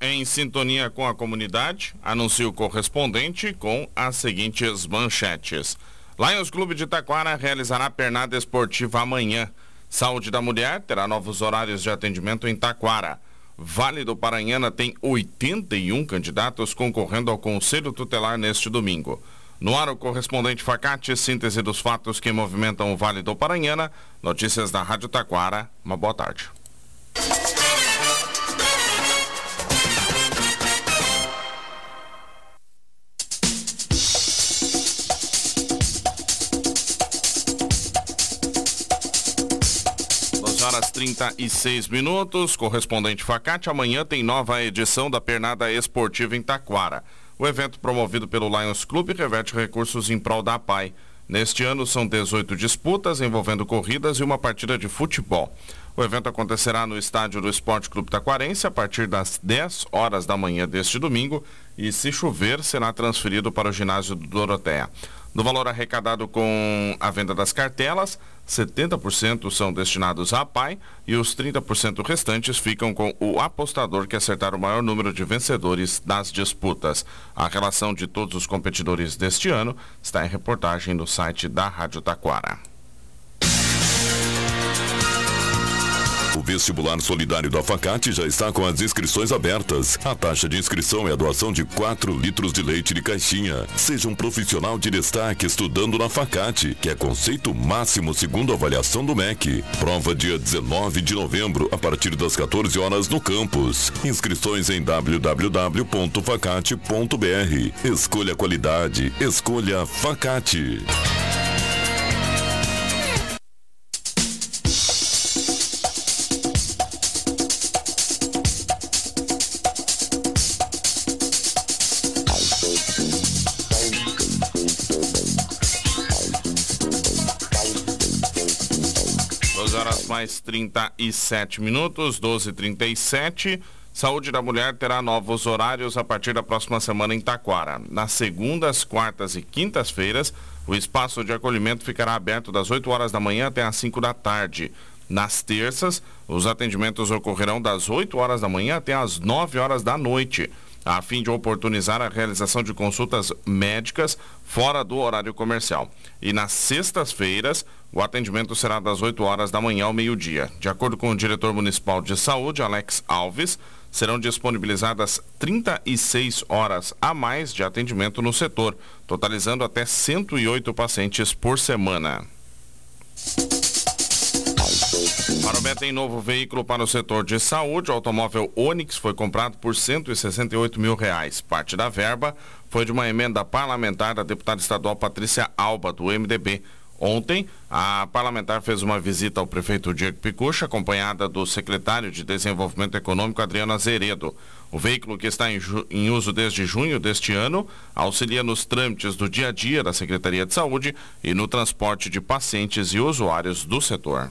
Em sintonia com a comunidade, anuncia o correspondente com as seguintes manchetes. Lions Clube de Taquara realizará pernada esportiva amanhã. Saúde da Mulher terá novos horários de atendimento em Taquara. Vale do Paranhana tem 81 candidatos concorrendo ao Conselho Tutelar neste domingo. No ar, o correspondente Facate, síntese dos fatos que movimentam o Vale do Paranhana. Notícias da Rádio Taquara. Uma boa tarde. Horas 36 minutos. Correspondente Facate, amanhã tem nova edição da Pernada Esportiva em Taquara. O evento promovido pelo Lions Clube reverte recursos em prol da APAI. Neste ano são 18 disputas envolvendo corridas e uma partida de futebol. O evento acontecerá no estádio do Esporte Clube Taquarense a partir das 10 horas da manhã deste domingo e, se chover, será transferido para o ginásio do Doroteia. Do valor arrecadado com a venda das cartelas, 70% são destinados à PAI e os 30% restantes ficam com o apostador que acertar o maior número de vencedores das disputas. A relação de todos os competidores deste ano está em reportagem no site da Rádio Taquara. O vestibular solidário da Facate já está com as inscrições abertas. A taxa de inscrição é a doação de 4 litros de leite de caixinha. Seja um profissional de destaque estudando na Facate, que é conceito máximo segundo a avaliação do MEC. Prova dia 19 de novembro, a partir das 14 horas no campus. Inscrições em www.facate.br. Escolha qualidade, escolha Facate. 12 horas mais 37 minutos, 12h37. Saúde da Mulher terá novos horários a partir da próxima semana em Taquara. Nas segundas, quartas e quintas-feiras, o espaço de acolhimento ficará aberto das 8 horas da manhã até às 5 da tarde. Nas terças, os atendimentos ocorrerão das 8 horas da manhã até às 9 horas da noite a fim de oportunizar a realização de consultas médicas fora do horário comercial. E nas sextas-feiras, o atendimento será das 8 horas da manhã ao meio-dia. De acordo com o diretor municipal de saúde, Alex Alves, serão disponibilizadas 36 horas a mais de atendimento no setor, totalizando até 108 pacientes por semana. Maromé tem novo veículo para o setor de saúde. O automóvel Onix foi comprado por 168 mil reais. Parte da verba foi de uma emenda parlamentar da deputada estadual Patrícia Alba, do MDB. Ontem, a parlamentar fez uma visita ao prefeito Diego Picucha, acompanhada do secretário de Desenvolvimento Econômico, Adriano Azeredo. O veículo, que está em, em, uso desde junho deste ano, auxilia nos trâmites do dia a dia da Secretaria de Saúde e no transporte de pacientes e usuários do setor.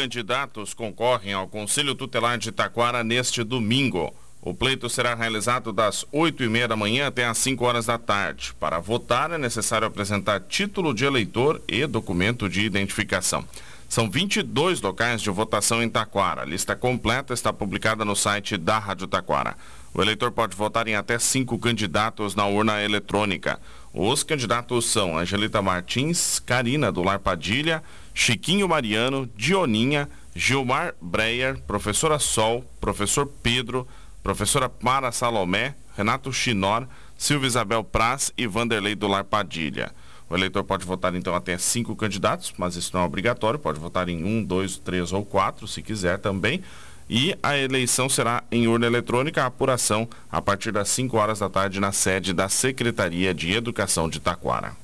Candidatos concorrem ao Conselho Tutelar de Taquara neste domingo. O pleito será realizado das 8 e meia da manhã até às 5 horas da tarde. Para votar é necessário apresentar título de eleitor e documento de identificação. São 22 locais de votação em Taquara. A lista completa está publicada no site da Rádio Taquara. O eleitor pode votar em até cinco candidatos na urna eletrônica. Os candidatos são Angelita Martins, Karina do Lar Padilha, Chiquinho Mariano, Dioninha, Gilmar Breyer, Professora Sol, Professor Pedro, Professora Mara Salomé, Renato Chinor, Silvia Isabel Praz e Vanderlei do Lar Padilha. O eleitor pode votar então até cinco candidatos, mas isso não é obrigatório, pode votar em um, dois, três ou quatro, se quiser também. E a eleição será em urna eletrônica, a apuração a partir das 5 horas da tarde na sede da Secretaria de Educação de Taquara.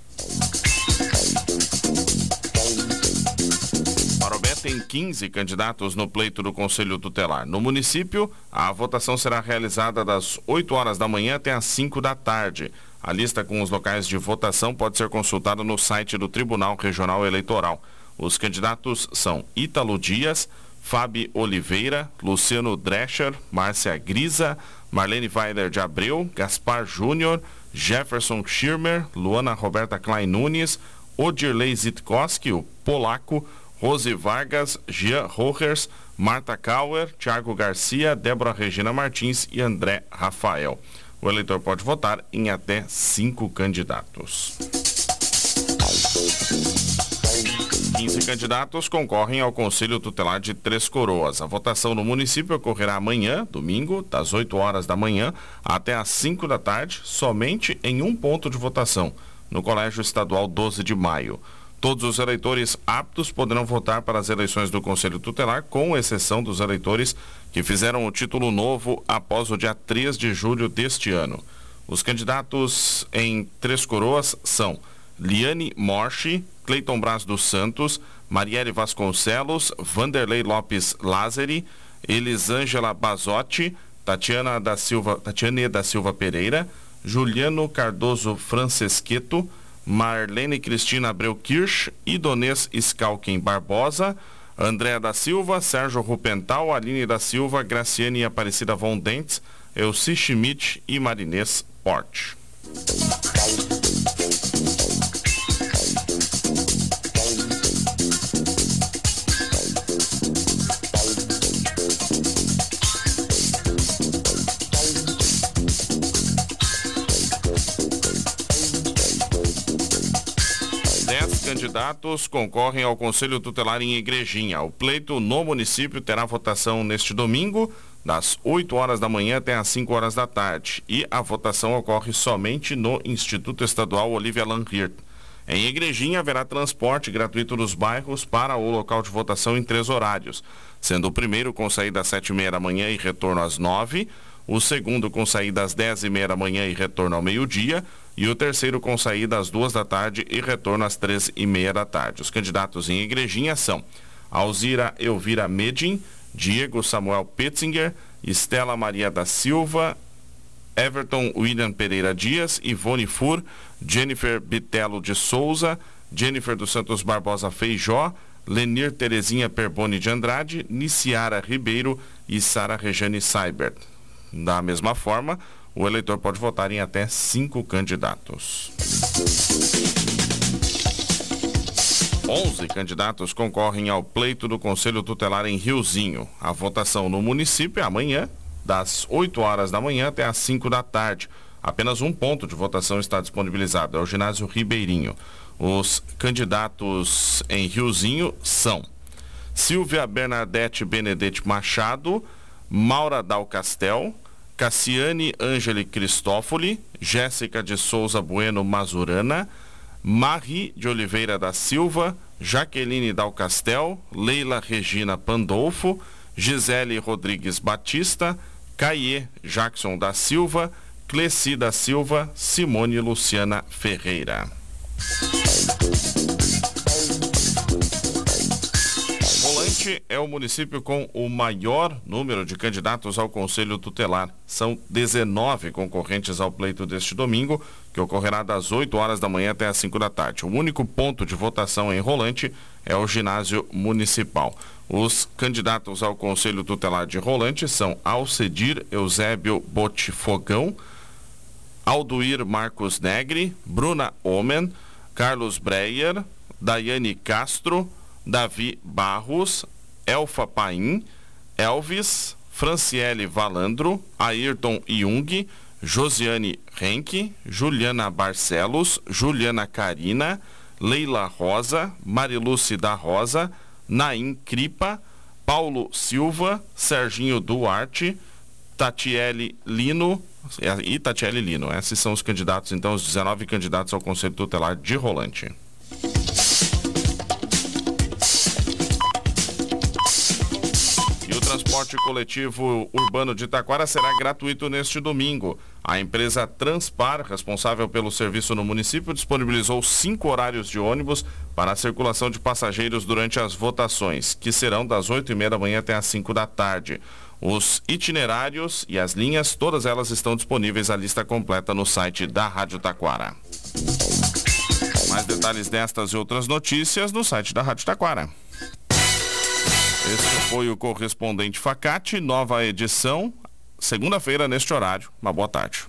Parobé tem 15 candidatos no pleito do Conselho Tutelar. No município, a votação será realizada das 8 horas da manhã até as 5 da tarde. A lista com os locais de votação pode ser consultada no site do Tribunal Regional Eleitoral. Os candidatos são Ítalo Dias, Fábio Oliveira, Luciano Drescher, Márcia Grisa, Marlene Weiler de Abreu, Gaspar Júnior, Jefferson Schirmer, Luana Roberta Klein Nunes, Odirley Zitkowski, o polaco, Rose Vargas, Jean Rohers, Marta Kauer, Thiago Garcia, Débora Regina Martins e André Rafael. O eleitor pode votar em até cinco candidatos. 15 candidatos concorrem ao Conselho Tutelar de Três Coroas. A votação no município ocorrerá amanhã, domingo, das 8 horas da manhã até às 5 da tarde, somente em um ponto de votação, no Colégio Estadual 12 de Maio. Todos os eleitores aptos poderão votar para as eleições do Conselho Tutelar, com exceção dos eleitores que fizeram o título novo após o dia 3 de julho deste ano. Os candidatos em Três Coroas são Liane Morchi, Cleiton Braz dos Santos, Marielle Vasconcelos, Vanderlei Lopes Lázari, Elisângela Bazotti, Tatiana da Silva, Tatiane da Silva Pereira, Juliano Cardoso Francesqueto, Marlene Cristina Abreu Kirsch, Idonês Scalken Barbosa, Andréa da Silva, Sérgio Rupental, Aline da Silva, Graciane Aparecida Von Dentes, Elci Schmidt e Marinês Porte. Candidatos concorrem ao Conselho Tutelar em Igrejinha. O pleito no município terá votação neste domingo, das 8 horas da manhã até as 5 horas da tarde. E a votação ocorre somente no Instituto Estadual Olivia Lanhirt. Em Igrejinha haverá transporte gratuito dos bairros para o local de votação em três horários, sendo o primeiro com saída às sete e meia da manhã e retorno às nove, o segundo com saída às dez e meia da manhã e retorno ao meio-dia, e o terceiro com saída às duas da tarde e retorno às três e meia da tarde. Os candidatos em Igrejinha são Alzira Elvira Medin, Diego Samuel Petzinger, Estela Maria da Silva, Everton William Pereira Dias, Ivone Fur, Jennifer Bitelo de Souza, Jennifer dos Santos Barbosa Feijó, Lenir Terezinha Perboni de Andrade, Niciara Ribeiro e Sara Rejane Seibert. Da mesma forma, o eleitor pode votar em até cinco candidatos. 11 candidatos concorrem ao pleito do Conselho Tutelar em Riozinho. A votação no município é amanhã, das 8 horas da manhã até as 5 da tarde. Apenas um ponto de votação está disponibilizado, é o ginásio Ribeirinho. Os candidatos em Riozinho são Silvia Bernadette Benedetti Machado, Maura Dal Castel, Cassiane Angeli Cristófoli, Jéssica de Souza Bueno Mazurana, Marie de Oliveira da Silva, Jaqueline Dal Castel, Leila Regina Pandolfo, Gisele Rodrigues Batista, Caie Jackson da Silva, Cleci da Silva, Simone Luciana Ferreira. Este é o município com o maior número de candidatos ao Conselho Tutelar. São 19 concorrentes ao pleito deste domingo, que ocorrerá das 8 horas da manhã até as 5 da tarde. O único ponto de votação em Rolante é o ginásio municipal. Os candidatos ao Conselho Tutelar de Rolante são Alcedir Eusébio Botifogão, Alduir Marcos Negri, Bruna Omen, Carlos Breyer, Daiane Castro, Davi Barros, Elfa Paim, Elvis, Franciele Valandro, Ayrton Jung, Josiane Renck, Juliana Barcelos, Juliana Carina, Leila Rosa, Mariluce da Rosa, Naim Cripa, Paulo Silva, Serginho Duarte, Tatiele Lino, e Tatiele Lino. Esses são os candidatos, então, os 19 candidatos ao Conselho Tutelar de Rolante. Transporte coletivo urbano de Taquara será gratuito neste domingo. A empresa Transpar, responsável pelo serviço no município, disponibilizou cinco horários de ônibus para a circulação de passageiros durante as votações, que serão das 8 e meia da manhã até as 5 da tarde. Os itinerários e as linhas, todas elas estão disponíveis a lista completa no site da Rádio Taquara. Mais detalhes destas e outras notícias no site da Rádio Taquara. Este foi o correspondente Facate, nova edição, segunda-feira neste horário. Uma boa tarde.